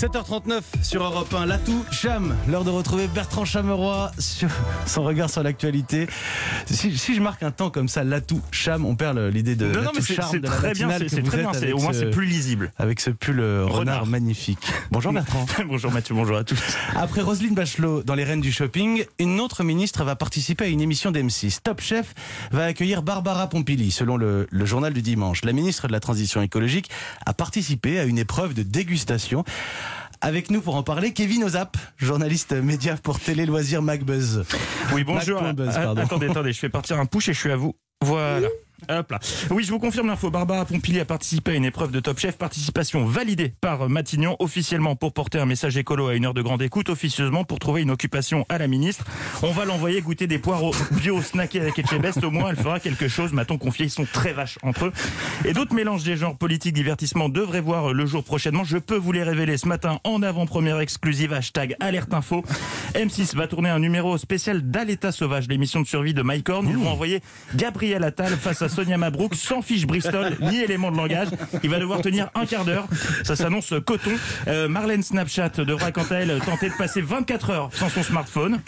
7h39 sur Europe 1, l'atout Cham, l'heure de retrouver Bertrand Chameroy sur son regard sur l'actualité. Si, si je marque un temps comme ça, l'atout Cham, on perd l'idée de Non, non, mais c'est très bien, c'est très bien, au moins ce- c'est plus lisible. Avec ce pull euh, renard, Renard. magnifique. Bonjour Bertrand. bonjour Mathieu, bonjour à tous. Après Roselyne Bachelot dans les Reines du Shopping, une autre ministre va participer à une émission d'M6. Top Chef va accueillir Barbara Pompili, selon le, le journal du dimanche. La ministre de la Transition écologique a participé à une épreuve de dégustation. Avec nous pour en parler, Kevin Ozap, journaliste média pour Télé Loisirs MacBuzz. Oui, bonjour. Ah, pardon. attendez, attendez, je fais partir un push et je suis à vous. Voilà. Hop là. Oui, je vous confirme l'info. Barbara Pompili a participé à une épreuve de Top Chef. Participation validée par Matignon, officiellement pour porter un message écolo à une heure de grande écoute, officieusement pour trouver une occupation à la ministre. On va l'envoyer goûter des poireaux bio snackés avec Etchebest. Au moins, elle fera quelque chose. M'a-t-on confié, ils sont très vaches entre eux. Et d'autres mélanges des genres politique, divertissement devraient voir le jour prochainement. Je peux vous les révéler ce matin en avant-première exclusive. Hashtag alerte info. M6 va tourner un numéro spécial d'Aleta Sauvage, l'émission de survie de Mike Horn. Ils vont envoyer Gabriel Attal face à Sonia Mabrouk, sans fiche Bristol ni élément de langage. Il va devoir tenir un quart d'heure. Ça s'annonce coton. Euh, Marlène Snapchat devra quant à elle tenter de passer 24 heures sans son smartphone.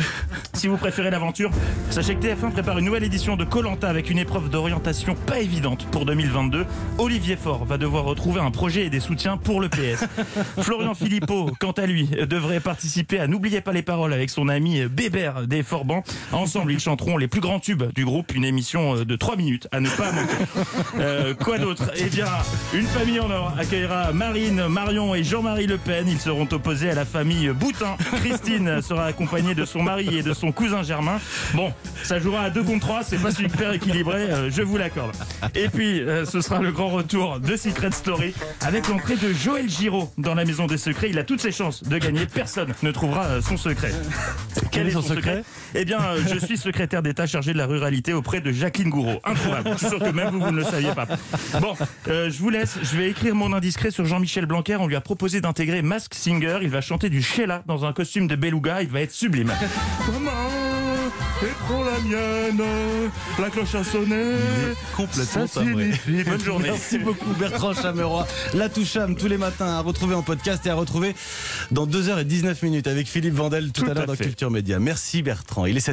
Si vous préférez l'aventure, sachez que TF1 prépare une nouvelle édition de Colanta avec une épreuve d'orientation pas évidente pour 2022. Olivier Faure va devoir retrouver un projet et des soutiens pour le PS. Florian Philippot, quant à lui, devrait participer à N'oubliez pas les paroles avec son ami Bébert des Forbans. Ensemble, ils chanteront les plus grands tubes du groupe, une émission de 3 minutes à ne pas manquer. Euh, quoi d'autre? Eh bien, une famille en or accueillera Marine, Marion et Jean-Marie Le Pen. Ils seront opposés à la famille Boutin. Christine sera accompagnée de son mari et de son cousin Germain. Bon, ça jouera à 2 contre 3, c'est pas super équilibré, euh, je vous l'accorde. Et puis, euh, ce sera le grand retour de Secret Story avec l'entrée de Joël Giraud dans la Maison des Secrets. Il a toutes ses chances de gagner. Personne ne trouvera euh, son secret. Quel est son secret Eh bien, je suis secrétaire d'État chargé de la ruralité auprès de Jacqueline Gouraud. Introuvable. Je suis sûr que même vous, vous ne le saviez pas. Bon, euh, je vous laisse. Je vais écrire mon indiscret sur Jean-Michel Blanquer. On lui a proposé d'intégrer Mask Singer. Il va chanter du Sheila dans un costume de beluga. Il va être sublime. Et pour la mienne, la cloche a sonné. Complètement Ça signifie bonne journée. Merci beaucoup Bertrand Chameroy. La Toucham tous les matins à retrouver en podcast et à retrouver dans 2h19 minutes avec Philippe Vandel tout, Tout à l'heure dans. Culture Média. Merci Bertrand. Il est